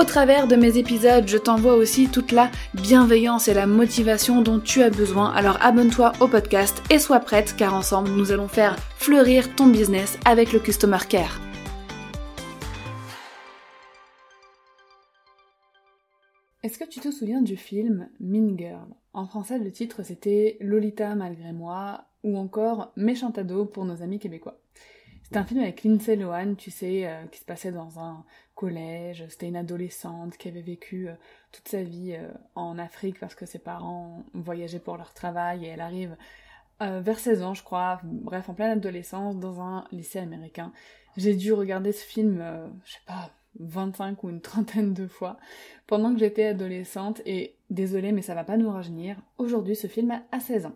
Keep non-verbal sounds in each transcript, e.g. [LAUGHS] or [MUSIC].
Au travers de mes épisodes, je t'envoie aussi toute la bienveillance et la motivation dont tu as besoin. Alors abonne-toi au podcast et sois prête car ensemble nous allons faire fleurir ton business avec le Customer Care. Est-ce que tu te souviens du film Mean Girl? En français, le titre c'était Lolita malgré moi ou encore Méchant ado pour nos amis québécois. C'est un film avec Lindsay Lohan, tu sais, euh, qui se passait dans un C'était une adolescente qui avait vécu euh, toute sa vie euh, en Afrique parce que ses parents voyageaient pour leur travail et elle arrive vers 16 ans, je crois, bref, en pleine adolescence, dans un lycée américain. J'ai dû regarder ce film, je sais pas, 25 ou une trentaine de fois pendant que j'étais adolescente et désolée mais ça va pas nous rajeunir. Aujourd'hui ce film a 16 ans.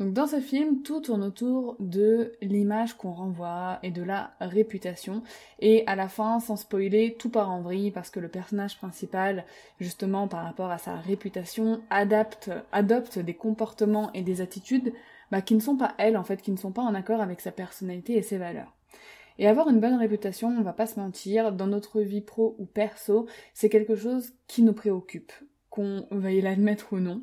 Donc dans ce film, tout tourne autour de l'image qu'on renvoie et de la réputation. Et à la fin, sans spoiler, tout part en vrille parce que le personnage principal, justement par rapport à sa réputation, adapte, adopte des comportements et des attitudes bah, qui ne sont pas elle en fait, qui ne sont pas en accord avec sa personnalité et ses valeurs. Et avoir une bonne réputation, on va pas se mentir, dans notre vie pro ou perso, c'est quelque chose qui nous préoccupe, qu'on veuille l'admettre ou non.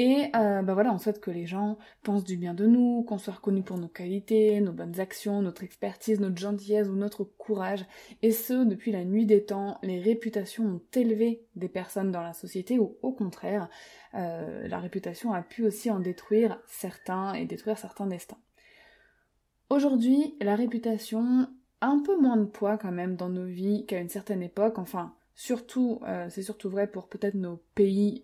Et euh, bah voilà, on souhaite que les gens pensent du bien de nous, qu'on soit reconnu pour nos qualités, nos bonnes actions, notre expertise, notre gentillesse ou notre courage. Et ce, depuis la nuit des temps, les réputations ont élevé des personnes dans la société ou au contraire, euh, la réputation a pu aussi en détruire certains et détruire certains destins. Aujourd'hui, la réputation a un peu moins de poids quand même dans nos vies qu'à une certaine époque. Enfin, surtout, euh, c'est surtout vrai pour peut-être nos pays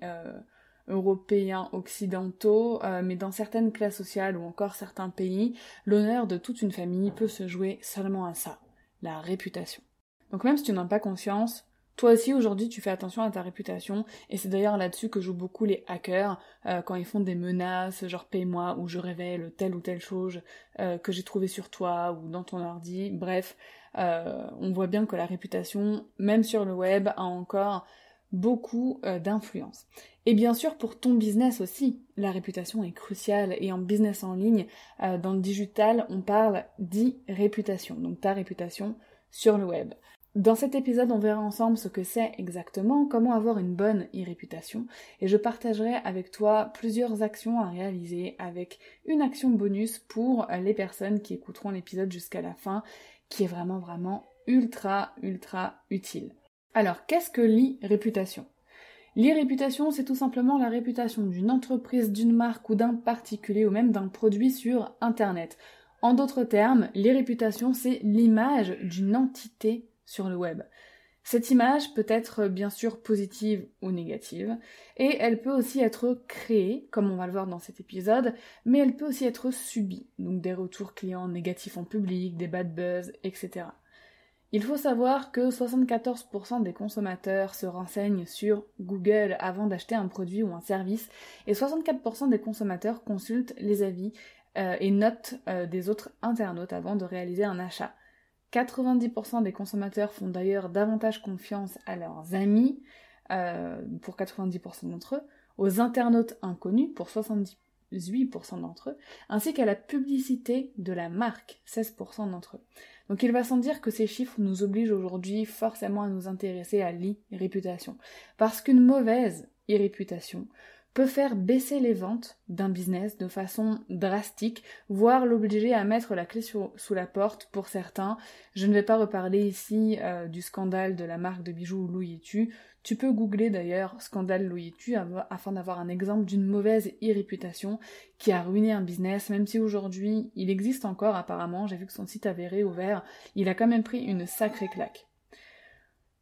européens occidentaux, euh, mais dans certaines classes sociales ou encore certains pays, l'honneur de toute une famille peut se jouer seulement à ça, la réputation. Donc même si tu n'en as pas conscience, toi aussi aujourd'hui tu fais attention à ta réputation, et c'est d'ailleurs là-dessus que jouent beaucoup les hackers euh, quand ils font des menaces, genre paye-moi ou je révèle telle ou telle chose euh, que j'ai trouvé sur toi ou dans ton ordi, bref, on voit bien que la réputation, même sur le web, a encore beaucoup d'influence. Et bien sûr, pour ton business aussi, la réputation est cruciale. Et en business en ligne, euh, dans le digital, on parle d'e-réputation, donc ta réputation sur le web. Dans cet épisode, on verra ensemble ce que c'est exactement, comment avoir une bonne e-réputation, et je partagerai avec toi plusieurs actions à réaliser avec une action bonus pour les personnes qui écouteront l'épisode jusqu'à la fin, qui est vraiment vraiment ultra ultra utile. Alors, qu'est-ce que l'e-réputation L'irréputation, c'est tout simplement la réputation d'une entreprise, d'une marque ou d'un particulier ou même d'un produit sur Internet. En d'autres termes, l'irréputation, c'est l'image d'une entité sur le web. Cette image peut être bien sûr positive ou négative, et elle peut aussi être créée, comme on va le voir dans cet épisode, mais elle peut aussi être subie, donc des retours clients négatifs en public, des bad buzz, etc. Il faut savoir que 74% des consommateurs se renseignent sur Google avant d'acheter un produit ou un service et 64% des consommateurs consultent les avis euh, et notes euh, des autres internautes avant de réaliser un achat. 90% des consommateurs font d'ailleurs davantage confiance à leurs amis, euh, pour 90% d'entre eux, aux internautes inconnus, pour 78% d'entre eux, ainsi qu'à la publicité de la marque, 16% d'entre eux. Donc il va sans dire que ces chiffres nous obligent aujourd'hui forcément à nous intéresser à l'e-réputation. Parce qu'une mauvaise e-réputation peut faire baisser les ventes d'un business de façon drastique, voire l'obliger à mettre la clé sous la porte pour certains. Je ne vais pas reparler ici euh, du scandale de la marque de bijoux Louis Tu. Tu peux googler d'ailleurs scandale Louis Tu afin d'avoir un exemple d'une mauvaise e-réputation qui a ruiné un business, même si aujourd'hui il existe encore apparemment, j'ai vu que son site avait réouvert, il a quand même pris une sacrée claque.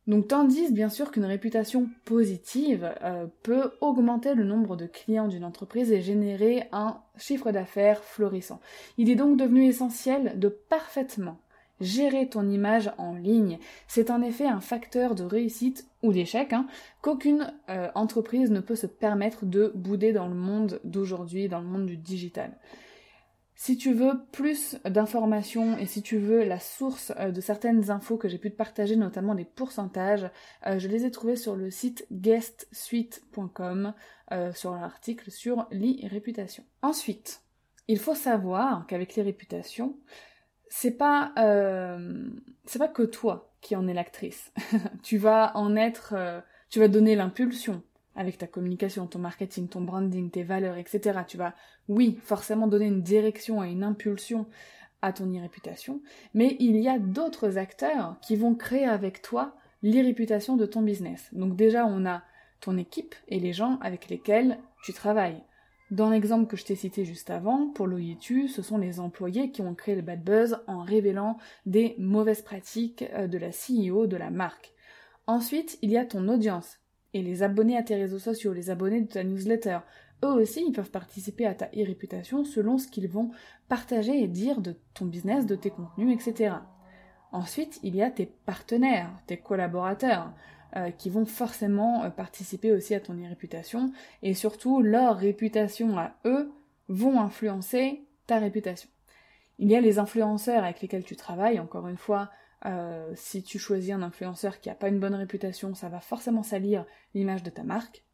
Donc tandis bien sûr qu'une réputation positive euh, peut augmenter le nombre de clients d'une entreprise et générer un chiffre d'affaires florissant. Il est donc devenu essentiel de parfaitement gérer ton image en ligne. C'est en effet un facteur de réussite ou d'échec hein, qu'aucune euh, entreprise ne peut se permettre de bouder dans le monde d'aujourd'hui, dans le monde du digital. Si tu veux plus d'informations et si tu veux la source euh, de certaines infos que j'ai pu te partager, notamment des pourcentages, euh, je les ai trouvés sur le site guestsuite.com euh, sur l'article sur l'e-réputation. Ensuite, il faut savoir qu'avec les réputations, c'est pas que toi qui en es l'actrice. [LAUGHS] tu vas en être, tu vas donner l'impulsion avec ta communication, ton marketing, ton branding, tes valeurs, etc. Tu vas, oui, forcément donner une direction et une impulsion à ton e-réputation, mais il y a d'autres acteurs qui vont créer avec toi l'e-réputation de ton business. Donc déjà, on a ton équipe et les gens avec lesquels tu travailles. Dans l'exemple que je t'ai cité juste avant, pour l'OITU, ce sont les employés qui ont créé le bad buzz en révélant des mauvaises pratiques euh, de la CEO de la marque. Ensuite, il y a ton audience et les abonnés à tes réseaux sociaux, les abonnés de ta newsletter, eux aussi, ils peuvent participer à ta e-réputation selon ce qu'ils vont partager et dire de ton business, de tes contenus, etc. Ensuite, il y a tes partenaires, tes collaborateurs, euh, qui vont forcément euh, participer aussi à ton e-réputation, et surtout, leur réputation à eux vont influencer ta réputation. Il y a les influenceurs avec lesquels tu travailles, encore une fois, euh, si tu choisis un influenceur qui n'a pas une bonne réputation, ça va forcément salir l'image de ta marque.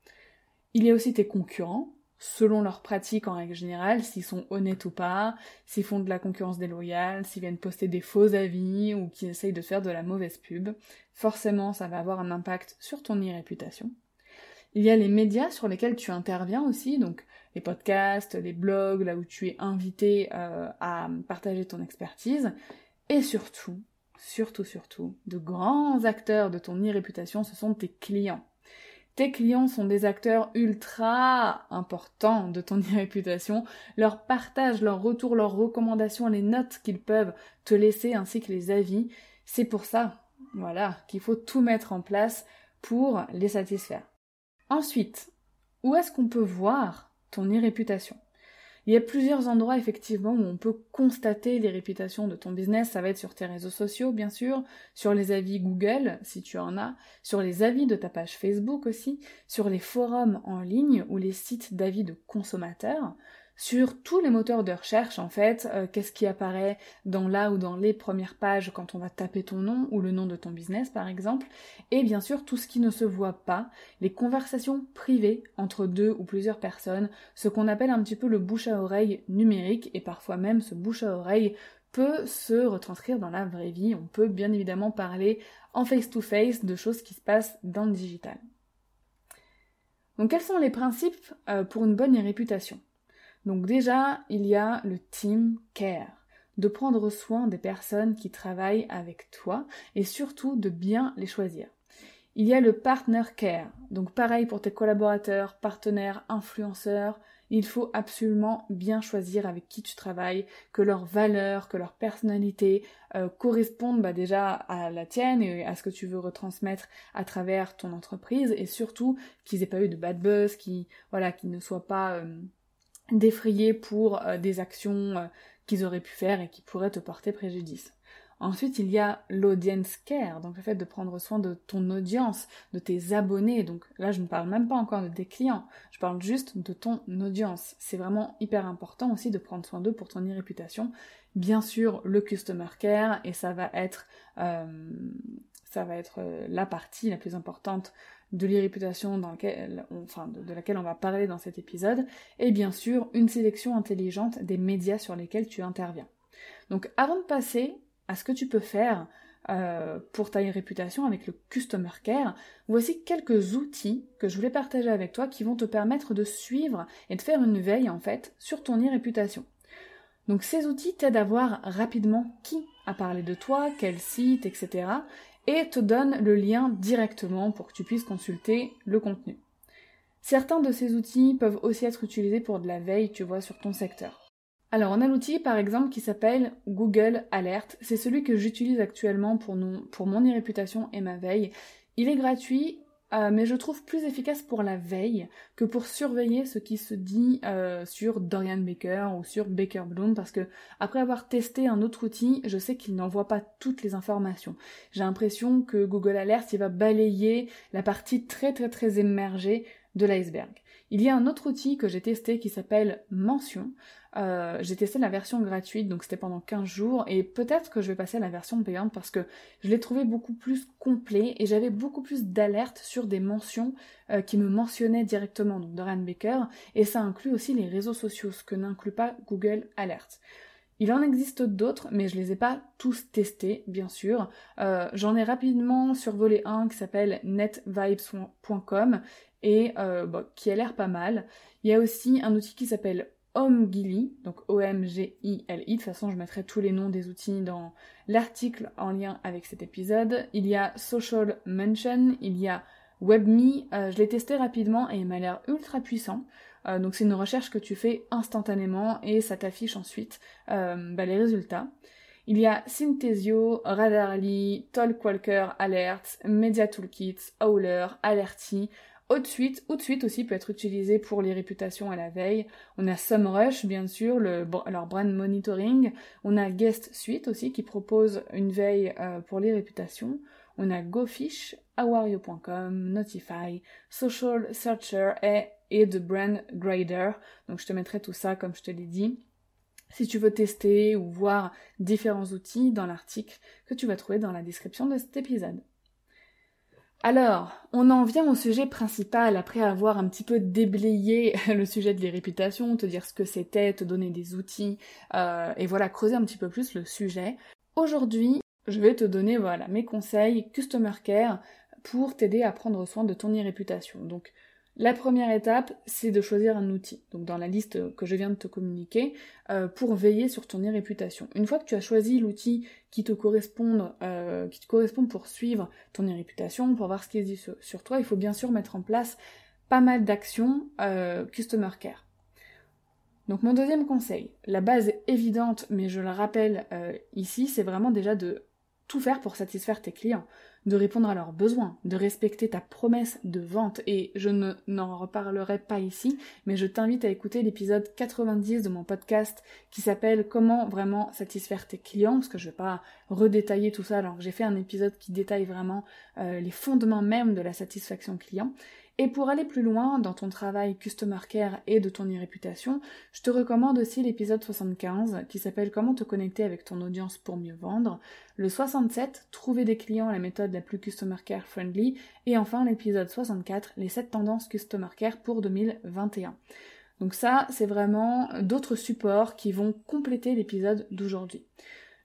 Il y a aussi tes concurrents, selon leurs pratiques en règle générale, s'ils sont honnêtes ou pas, s'ils font de la concurrence déloyale, s'ils viennent poster des faux avis ou qui essayent de faire de la mauvaise pub. Forcément, ça va avoir un impact sur ton e-réputation. Il y a les médias sur lesquels tu interviens aussi, donc les podcasts, les blogs, là où tu es invité euh, à partager ton expertise. Et surtout, surtout, surtout, de grands acteurs de ton e-réputation, ce sont tes clients. Tes clients sont des acteurs ultra importants de ton [LAUGHS] e-réputation. Leur partage, leur retour, leurs recommandations, les notes qu'ils peuvent te laisser ainsi que les avis, c'est pour ça, voilà, qu'il faut tout mettre en place pour les satisfaire. Ensuite, où est-ce qu'on peut voir ton e-réputation il y a plusieurs endroits effectivement où on peut constater les réputations de ton business. Ça va être sur tes réseaux sociaux, bien sûr, sur les avis Google, si tu en as, sur les avis de ta page Facebook aussi, sur les forums en ligne ou les sites d'avis de consommateurs, sur tous les moteurs de recherche en fait, euh, qu'est-ce qui apparaît dans là ou dans les premières pages quand on va taper ton nom ou le nom de ton business par exemple, et bien sûr tout ce qui ne se voit pas, les conversations privées entre deux ou plusieurs personnes, ce qu'on appelle un petit peu le bouche à oreille numérique et parfois même ce bouche à oreille peut se retranscrire dans la vraie vie. On peut bien évidemment parler en face-to-face de choses qui se passent dans le digital. Donc quels sont les principes euh, pour une bonne réputation? Donc déjà, il y a le team care, de prendre soin des personnes qui travaillent avec toi et surtout de bien les choisir. Il y a le partner care, donc pareil pour tes collaborateurs, partenaires, influenceurs, il faut absolument bien choisir avec qui tu travailles, que leurs valeurs, que leur personnalité euh, correspondent bah, déjà à la tienne et à ce que tu veux retransmettre à travers ton entreprise et surtout qu'ils aient pas eu de bad buzz, qu'ils ne soient pas euh, défrayer pour euh, des actions euh, qu'ils auraient pu faire et qui pourraient te porter préjudice. Ensuite, il y a l'audience care, donc le fait de prendre soin de ton audience, de tes abonnés. Donc là, je ne parle même pas encore de tes clients, je parle juste de ton audience. C'est vraiment hyper important aussi de prendre soin d'eux pour ton e-réputation. Bien sûr, le customer care, et ça va être, euh, ça va être la partie la plus importante de l'irréputation dans enfin, de, laquelle on va parler dans cet épisode, et bien sûr une sélection intelligente des médias sur lesquels tu interviens. Donc avant de passer à ce que tu peux faire euh, pour ta réputation avec le Customer Care, voici quelques outils que je voulais partager avec toi qui vont te permettre de suivre et de faire une veille en fait sur ton e-réputation. Donc ces outils t'aident à voir rapidement qui a parlé de toi, quel site, etc. et te donnent le lien directement pour que tu puisses consulter le contenu. Certains de ces outils peuvent aussi être utilisés pour de la veille, tu vois, sur ton secteur. Alors on a l'outil par exemple qui s'appelle Google Alert. C'est celui que j'utilise actuellement pour, pour mon e-réputation et ma veille. Il est gratuit, euh, mais je trouve plus efficace pour la veille que pour surveiller ce qui se dit euh, sur Dorian Baker ou sur Baker Bloom parce que après avoir testé un autre outil, je sais qu'il n'envoie pas toutes les informations. J'ai l'impression que Google Alert il va balayer la partie très très très émergée de l'iceberg. Il y a un autre outil que j'ai testé qui s'appelle Mention. Euh, j'ai testé la version gratuite, donc c'était pendant 15 jours, et peut-être que je vais passer à la version payante parce que je l'ai trouvé beaucoup plus complet et j'avais beaucoup plus d'alertes sur des mentions euh, qui me mentionnaient directement, donc Dorian Baker, et ça inclut aussi les réseaux sociaux, ce que n'inclut pas Google Alert. Il en existe d'autres, mais je les ai pas tous testés, bien sûr. Euh, j'en ai rapidement survolé un qui s'appelle netvibes.com et euh, qui a l'air pas mal. Il y a aussi un outil qui s'appelle OMGILI, donc O-M-G-I-L-I. De toute façon, je mettrai tous les noms des outils dans l'article en lien avec cet épisode. Il y a Social Mention, il y a WebMe. Euh, je l'ai testé rapidement et il m'a l'air ultra puissant. Euh, donc c'est une recherche que tu fais instantanément et ça t'affiche ensuite bah, les résultats. Il y a Synthesio, Radarly, Talkwalker Alerts, Media Toolkit, Howler, Alerty, Haute suite, haute suite aussi peut être utilisé pour les réputations à la veille. On a SumRush, bien sûr, le, alors brand monitoring. On a Guest Suite aussi qui propose une veille euh, pour les réputations. On a GoFish, awario.com, Notify, Social Searcher et, et The Brand Grader. Donc je te mettrai tout ça comme je te l'ai dit. Si tu veux tester ou voir différents outils dans l'article que tu vas trouver dans la description de cet épisode. Alors, on en vient au sujet principal après avoir un petit peu déblayé [LAUGHS] le sujet de les réputations, te dire ce que c'était, te donner des outils, euh, et voilà, creuser un petit peu plus le sujet. Aujourd'hui, je vais te donner voilà mes conseils Customer Care pour t'aider à prendre soin de ton e-réputation. Donc, la première étape, c'est de choisir un outil, donc dans la liste que je viens de te communiquer, euh, pour veiller sur ton e-réputation. Une fois que tu as choisi l'outil qui te correspond, euh, qui te correspond pour suivre ton e-réputation, pour voir ce qui est dit sur, toi, il faut bien sûr mettre en place pas mal d'actions euh, Customer Care. Donc mon deuxième conseil, la base évidente, mais je le rappelle ici, c'est vraiment déjà de tout faire pour satisfaire tes clients de répondre à leurs besoins, de respecter ta promesse de vente. Et je n'en reparlerai pas ici, mais je t'invite à écouter l'épisode 90 de mon podcast qui s'appelle Comment vraiment satisfaire tes clients, parce que je ne vais pas redétailler tout ça alors que j'ai fait un épisode qui détaille vraiment euh, les fondements même de la satisfaction client. Et pour aller plus loin dans ton travail Customer Care et de ton e-réputation, je te recommande aussi l'épisode 75 qui s'appelle Comment te connecter avec ton audience pour mieux vendre, le 67 Trouver des clients, la méthode la plus Customer Care friendly, et enfin l'épisode 64 Les 7 tendances Customer Care pour 2021. Donc ça, c'est vraiment d'autres supports qui vont compléter l'épisode d'aujourd'hui.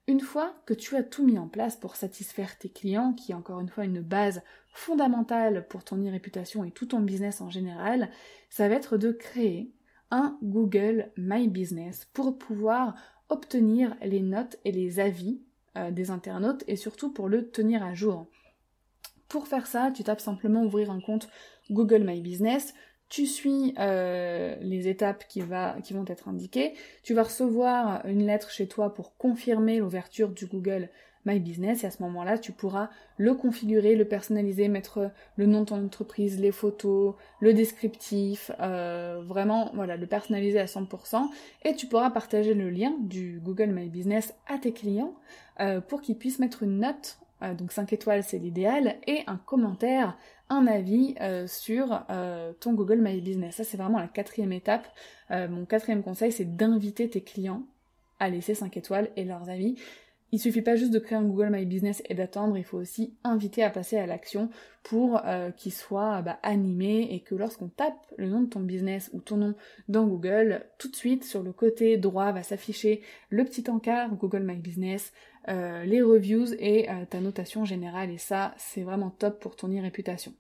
Une fois que tu as tout mis en place pour satisfaire tes clients, qui est encore une fois une base fondamentale pour ton e-réputation et tout ton business en général, ça va être de créer un Google My Business pour pouvoir obtenir les notes et les avis euh, des internautes et surtout pour le tenir à jour. Pour faire ça, tu tapes simplement ouvrir un compte Google My Business, tu suis euh, les étapes qui, vont être indiquées, tu vas recevoir une lettre chez toi pour confirmer l'ouverture du Google My Business et à ce moment-là, tu pourras le configurer, le personnaliser, mettre le nom de ton entreprise, les photos, le descriptif, euh, vraiment voilà, le personnaliser à 100% et tu pourras partager le lien du Google My Business à tes clients euh, pour qu'ils puissent mettre une note. Donc 5 étoiles c'est l'idéal, et un commentaire un avis euh, sur euh, ton Google My Business. Ça, c'est vraiment la quatrième étape. Euh, mon quatrième conseil, c'est d'inviter tes clients à laisser 5 étoiles et leurs avis. Il suffit pas juste de créer un Google My Business et d'attendre, il faut aussi inviter à passer à l'action pour qu'il soit bah, animé et que lorsqu'on tape le nom de ton business ou ton nom dans Google, tout de suite sur le côté droit va s'afficher le petit encart Google My Business, les reviews et ta notation générale. Et ça, c'est vraiment top pour ton e-réputation.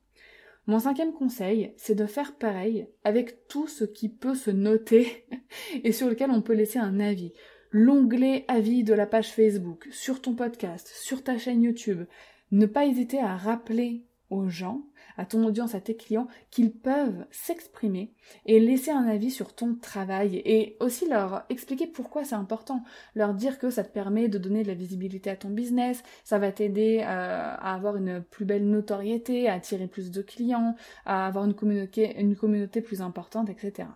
Mon cinquième conseil, c'est de faire pareil avec tout ce qui peut se noter [LAUGHS] et sur lequel on peut laisser un avis. L'onglet avis de la page Facebook, sur ton podcast, sur ta chaîne YouTube. Ne pas hésiter à rappeler aux gens à ton audience, à tes clients, qu'ils peuvent s'exprimer et laisser un avis sur ton travail et aussi leur expliquer pourquoi c'est important, leur dire que ça te permet de donner de la visibilité à ton business, ça va t'aider euh, à avoir une plus belle notoriété, à attirer plus de clients, à avoir une communauté, une communauté plus importante, etc.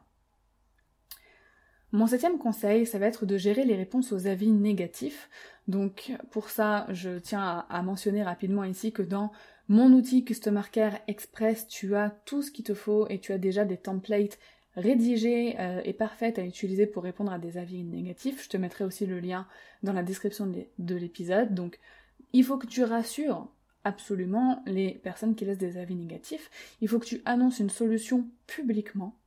Mon septième conseil, ça va être de gérer les réponses aux avis négatifs. Donc pour ça, je tiens à mentionner rapidement ici que dans mon outil Customer Care Express, tu as tout ce qu'il te faut et tu as déjà des templates rédigés euh, et parfaits à utiliser pour répondre à des avis négatifs. Je te mettrai aussi le lien dans la description de l'épisode. Donc, il faut que tu rassures absolument les personnes qui laissent des avis négatifs. Il faut que tu annonces une solution publiquement.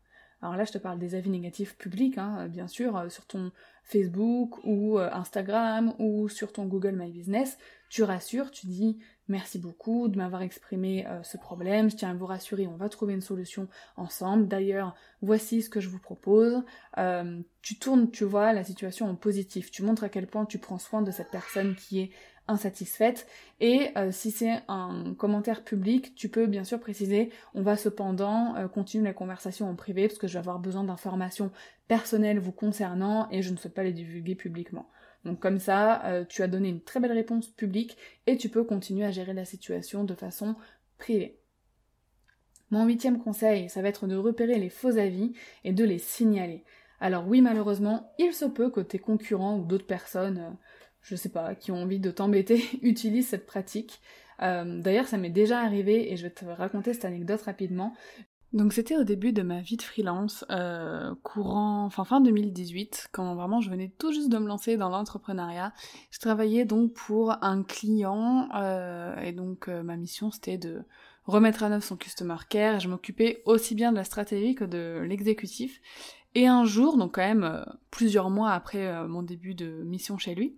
Alors là, je te parle des avis négatifs publics, hein, bien sûr, euh, sur ton Facebook ou euh, Instagram ou sur ton Google My Business. Tu rassures, tu dis Merci beaucoup de m'avoir exprimé euh, ce problème. Je tiens à vous rassurer, on va trouver une solution ensemble. D'ailleurs, voici ce que je vous propose. Euh, tu tournes, tu vois, la situation en positif. Tu montres à quel point tu prends soin de cette personne qui est insatisfaite. Et euh, si c'est un commentaire public, tu peux bien sûr préciser, on va cependant continuer la conversation en privé parce que je vais avoir besoin d'informations personnelles vous concernant et je ne souhaite pas les divulguer publiquement. Donc comme ça, euh, tu as donné une très belle réponse publique et tu peux continuer à gérer la situation de façon privée. Mon huitième conseil, ça va être de repérer les faux avis et de les signaler. Alors oui, malheureusement, il se peut que tes concurrents ou d'autres personnes, euh, je sais pas, qui ont envie de t'embêter, [LAUGHS] utilisent cette pratique. Euh, d'ailleurs, ça m'est déjà arrivé et je vais te raconter cette anecdote rapidement. Donc c'était au début de ma vie de freelance, euh, courant, enfin fin 2018, quand vraiment je venais tout juste de me lancer dans l'entrepreneuriat. Je travaillais donc pour un client euh, et donc euh, ma mission c'était de remettre à neuf son customer care et je m'occupais aussi bien de la stratégie que de l'exécutif. Et un jour, donc quand même plusieurs mois après mon début de mission chez lui,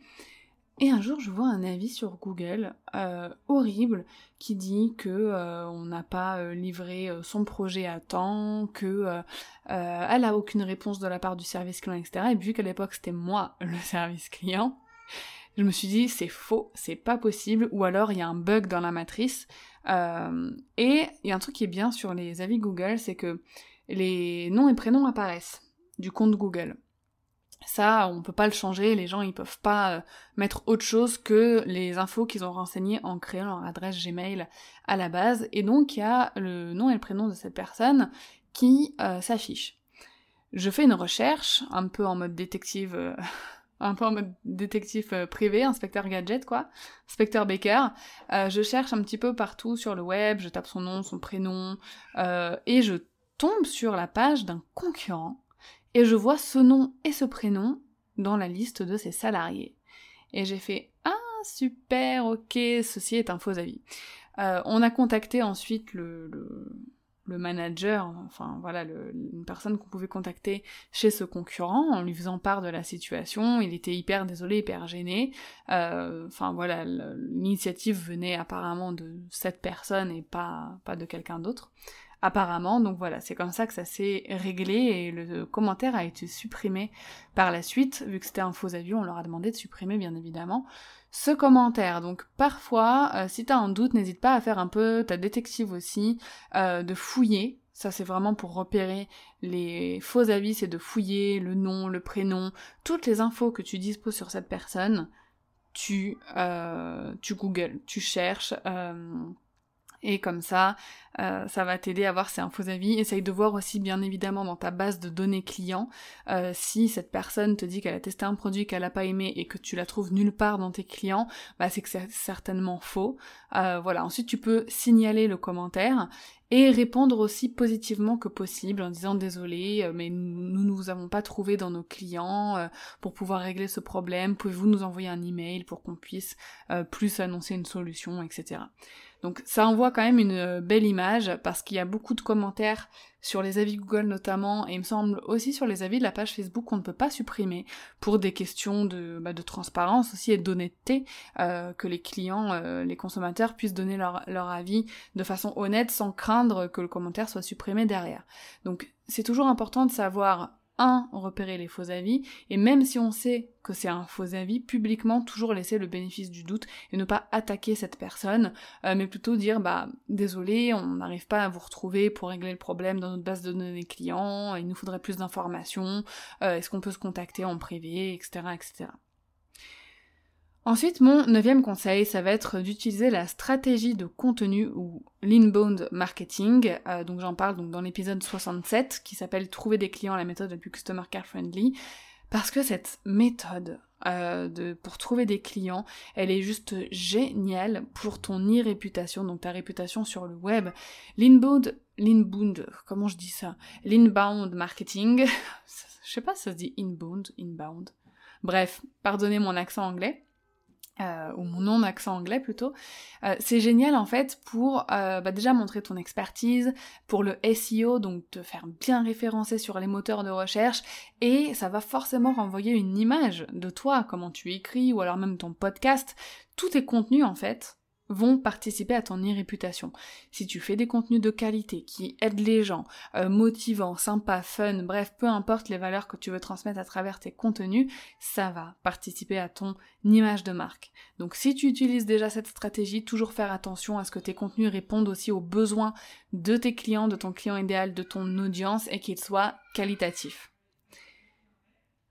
et un jour, je vois un avis sur Google euh, horrible qui dit que euh, on n'a pas euh, livré son projet à temps, que elle a aucune réponse de la part du service client, etc. Et vu qu'à l'époque c'était moi [LAUGHS] le service client, je me suis dit c'est faux, c'est pas possible, ou alors il y a un bug dans la matrice. et il y a un truc qui est bien sur les avis Google, c'est que les noms et prénoms apparaissent du compte Google. Ça, on peut pas le changer, les gens ils peuvent pas euh, mettre autre chose que les infos qu'ils ont renseignées en créant leur adresse Gmail à la base, et donc il y a le nom et le prénom de cette personne qui euh, s'affiche. Je fais une recherche, un peu en mode détective, euh, [LAUGHS] un peu en mode détective privé, inspecteur gadget quoi, inspecteur Baker. je cherche un petit peu partout sur le web, je tape son nom, son prénom, et je tombe sur la page d'un concurrent et je vois ce nom et ce prénom dans la liste de ses salariés. Et j'ai fait Ah super, ok, ceci est un faux avis. Euh, on a contacté ensuite le, le, manager, enfin voilà, une personne qu'on pouvait contacter chez ce concurrent en lui faisant part de la situation. Il était hyper désolé, hyper gêné. Euh, enfin voilà, l'initiative venait apparemment de cette personne et pas, pas de quelqu'un d'autre apparemment. Donc voilà, c'est comme ça que ça s'est réglé et le commentaire a été supprimé par la suite. Vu que c'était un faux avis, on leur a demandé de supprimer bien évidemment ce commentaire. Donc parfois, euh, si t'as un doute, n'hésite pas à faire un peu ta détective aussi, euh, de fouiller. Ça c'est vraiment pour repérer les faux avis, c'est de fouiller le nom, le prénom, toutes les infos que tu disposes sur cette personne. Tu, euh, tu googles, tu cherches, et comme ça, euh, ça va t'aider à voir ces infos avis. Essaye de voir aussi bien évidemment dans ta base de données clients euh, si cette personne te dit qu'elle a testé un produit qu'elle a pas aimé et que tu la trouves nulle part dans tes clients, bah c'est que c'est certainement faux. Euh, voilà. Ensuite, tu peux signaler le commentaire et répondre aussi positivement que possible en disant désolé mais nous ne vous avons pas trouvé dans nos clients pour pouvoir régler ce problème pouvez-vous nous envoyer un email pour qu'on puisse plus annoncer une solution etc Donc ça envoie quand même une belle image parce qu'il y a beaucoup de commentaires sur les avis Google notamment, et il me semble aussi sur les avis de la page Facebook qu'on ne peut pas supprimer pour des questions de, bah, de transparence aussi et d'honnêteté, euh, que les clients, euh, les consommateurs puissent donner leur, leur avis de façon honnête sans que le commentaire soit supprimé derrière. Donc c'est toujours important de savoir un, repérer les faux avis, et même si on sait que c'est un faux avis, publiquement toujours laisser le bénéfice du doute et ne pas attaquer cette personne, euh, mais plutôt dire bah désolé, on n'arrive pas à vous retrouver pour régler le problème dans notre base de données clients, il nous faudrait plus d'informations, euh, est-ce qu'on peut se contacter en privé, etc. etc. Ensuite, mon neuvième conseil, ça va être d'utiliser la stratégie de contenu ou l'inbound marketing. Euh, donc j'en parle donc dans l'épisode 67 qui s'appelle Trouver des clients, la méthode la plus customer care friendly. Parce que cette méthode euh, de, pour trouver des clients, elle est juste géniale pour ton e-réputation, donc ta réputation sur le web. L'inbound, l'inbound, comment je dis ça? L'inbound marketing, [LAUGHS] je sais pas si ça se dit inbound, inbound. Bref, pardonnez mon accent anglais. Euh, ou mon non-accent anglais plutôt, euh, c'est génial en fait pour euh, bah, déjà montrer ton expertise, pour le SEO, donc te faire bien référencer sur les moteurs de recherche, et ça va forcément renvoyer une image de toi, comment tu écris, ou alors même ton podcast, tous tes contenus en fait, vont participer à ton e-réputation. Si tu fais des contenus de qualité qui aident les gens, euh, motivants, sympas, fun, bref, peu importe les valeurs que tu veux transmettre à travers tes contenus, ça va participer à ton image de marque. Donc si tu utilises déjà cette stratégie, toujours faire attention à ce que tes contenus répondent aussi aux besoins de tes clients, de ton client idéal, de ton audience et qu'ils soient qualitatifs.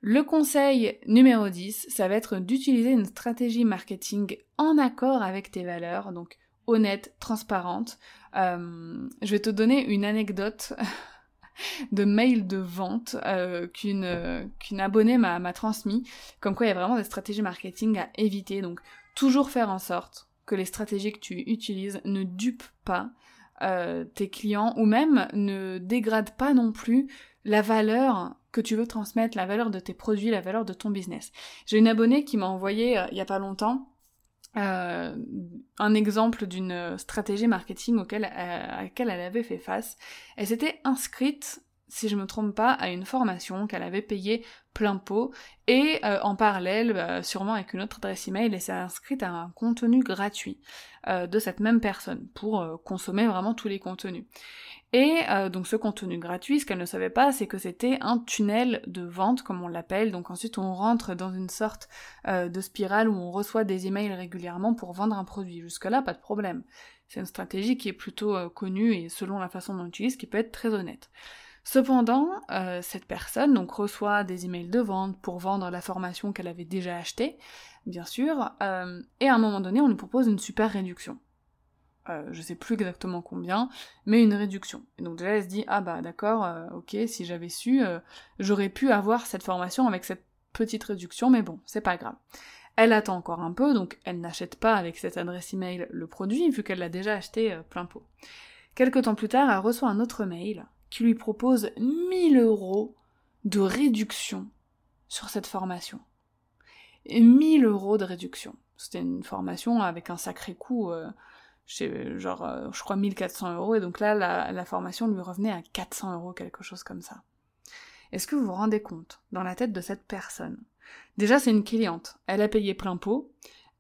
Le conseil numéro 10, ça va être d'utiliser une stratégie marketing en accord avec tes valeurs, donc honnête, transparente. Euh, je vais te donner une anecdote [LAUGHS] de mail de vente euh, qu'une abonnée m'a transmis, comme quoi il y a vraiment des stratégies marketing à éviter. Donc toujours faire en sorte que les stratégies que tu utilises ne dupent pas euh, tes clients ou même ne dégradent pas non plus la valeur que tu veux transmettre, la valeur de tes produits, la valeur de ton business. J'ai une abonnée qui m'a envoyé euh, il y a pas longtemps euh, un exemple d'une stratégie marketing auquel, à laquelle elle avait fait face. Elle s'était inscrite si je me trompe pas, à une formation qu'elle avait payée plein pot, et euh, en parallèle, bah, sûrement avec une autre adresse email, elle s'est inscrite à un contenu gratuit euh, de cette même personne pour euh, consommer vraiment tous les contenus. Et donc ce contenu gratuit, ce qu'elle ne savait pas, c'est que c'était un tunnel de vente, comme on l'appelle. Donc ensuite, on rentre dans une sorte de spirale où on reçoit des emails régulièrement pour vendre un produit. Jusque-là, pas de problème. C'est une stratégie qui est plutôt connue et selon la façon dont on l'utilise, qui peut être très honnête. Cependant, euh, cette personne donc reçoit des emails de vente pour vendre la formation qu'elle avait déjà achetée, bien sûr, euh, et à un moment donné, on lui propose une super réduction. Euh, je sais plus exactement combien, mais une réduction. Et donc déjà, elle se dit ah bah d'accord, euh, ok, si j'avais su, j'aurais pu avoir cette formation avec cette petite réduction, mais bon, c'est pas grave. Elle attend encore un peu, donc elle n'achète pas avec cette adresse email le produit, vu qu'elle l'a déjà acheté plein pot. Quelque temps plus tard, elle reçoit un autre mail qui lui propose 1000 euros de réduction sur cette formation. Et 1000 euros de réduction. C'était une formation avec un sacré coût, euh, genre, euh, je crois 1400 euros, et donc là, la, la formation lui revenait à 400 euros, quelque chose comme ça. Est-ce que vous vous rendez compte, dans la tête de cette personne Déjà, c'est une cliente. Elle a payé plein pot.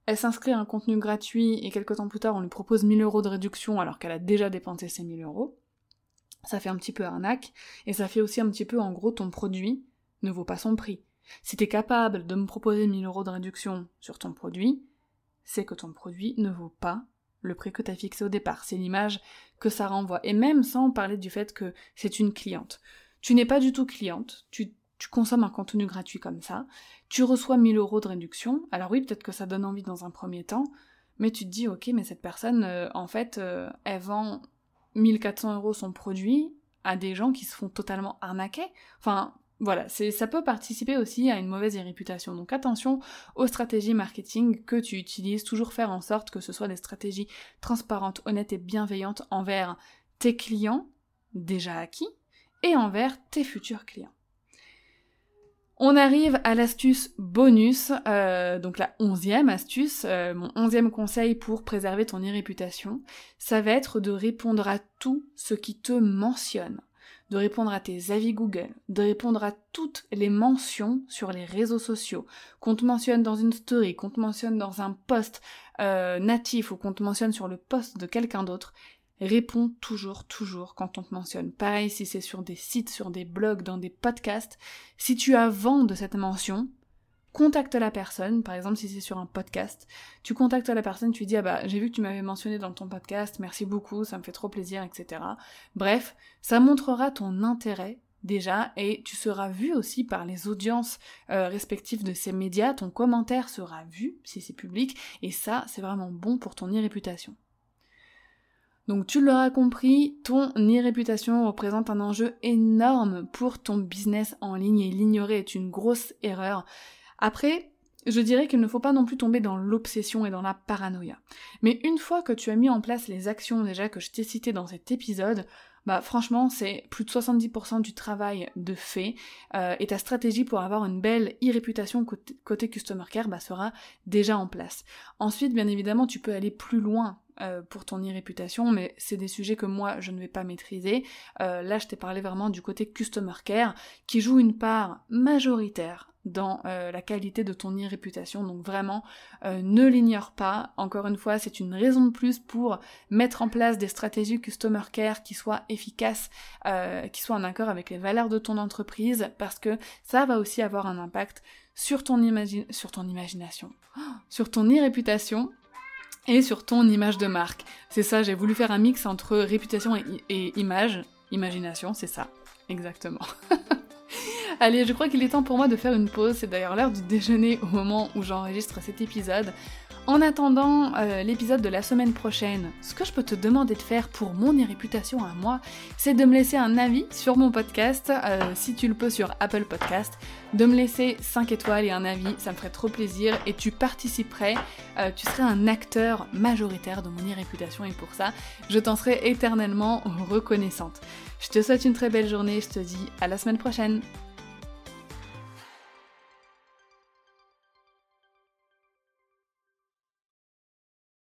Elle s'inscrit à un contenu gratuit et quelques temps plus tard, on lui propose 1000 euros de réduction alors qu'elle a déjà dépensé ses 1000 euros ça fait un petit peu arnaque, et ça fait aussi un petit peu en gros ton produit ne vaut pas son prix. Si t'es capable de me proposer 1000 euros de réduction sur ton produit, c'est que ton produit ne vaut pas le prix que t'as fixé au départ. C'est l'image que ça renvoie. Et même sans parler du fait que c'est une cliente. Tu n'es pas du tout cliente, tu, consommes un contenu gratuit comme ça, tu reçois 1000 euros de réduction, alors oui, peut-être que ça donne envie dans un premier temps, mais tu te dis, ok, mais cette personne, euh, en fait, euh, elle vend 1400 euros son produit à des gens qui se font totalement arnaquer. Enfin, voilà, ça peut participer aussi à une mauvaise réputation. Donc attention aux stratégies marketing que tu utilises, toujours faire en sorte que ce soit des stratégies transparentes, honnêtes et bienveillantes envers tes clients déjà acquis et envers tes futurs clients. On arrive à l'astuce bonus, euh, donc la onzième astuce, euh, mon onzième conseil pour préserver ton e-réputation, ça va être de répondre à tout ce qui te mentionne, de répondre à tes avis Google, de répondre à toutes les mentions sur les réseaux sociaux, qu'on te mentionne dans une story, qu'on te mentionne dans un post euh, natif ou qu'on te mentionne sur le post de quelqu'un d'autre, réponds toujours, toujours quand on te mentionne. Pareil si c'est sur des sites, sur des blogs, dans des podcasts. Si tu as vent de cette mention, contacte la personne, par exemple si c'est sur un podcast, tu contactes la personne, tu dis ah bah j'ai vu que tu m'avais mentionné dans ton podcast, merci beaucoup, ça me fait trop plaisir, etc. Bref, ça montrera ton intérêt déjà et tu seras vu aussi par les audiences euh, respectives de ces médias, ton commentaire sera vu si c'est public et ça c'est vraiment bon pour ton e-réputation. Donc tu l'auras compris, ton e-réputation représente un enjeu énorme pour ton business en ligne et l'ignorer est une grosse erreur. Après, je dirais qu'il ne faut pas non plus tomber dans l'obsession et dans la paranoïa. Mais une fois que tu as mis en place les actions déjà que je t'ai citées dans cet épisode, bah franchement c'est plus de 70% du travail de fait euh, et ta stratégie pour avoir une belle e-réputation côté, customer care bah, sera déjà en place. Ensuite bien évidemment tu peux aller plus loin euh, pour ton e-réputation, mais c'est des sujets que moi je ne vais pas maîtriser. Euh, là je t'ai parlé vraiment du côté customer care qui joue une part majoritaire dans euh, la qualité de ton e-réputation. Donc vraiment, ne l'ignore pas. Encore une fois, c'est une raison de plus pour mettre en place des stratégies customer care qui soient efficaces, qui soient en accord avec les valeurs de ton entreprise, parce que ça va aussi avoir un impact sur ton, sur ton imagination, sur ton e-réputation et sur ton image de marque. C'est ça, j'ai voulu faire un mix entre réputation et image. Imagination, c'est ça, exactement. [LAUGHS] Allez, je crois qu'il est temps pour moi de faire une pause. C'est d'ailleurs l'heure du déjeuner au moment où j'enregistre cet épisode. En attendant euh, l'épisode de la semaine prochaine, ce que je peux te demander de faire pour mon réputation à moi, c'est de me laisser un avis sur mon podcast, euh, si tu le peux sur Apple Podcast, de me laisser 5 étoiles et un avis, ça me ferait trop plaisir et tu participerais, euh, tu serais un acteur majoritaire de mon réputation et pour ça, je t'en serai éternellement reconnaissante. Je te souhaite une très belle journée, je te dis à la semaine prochaine.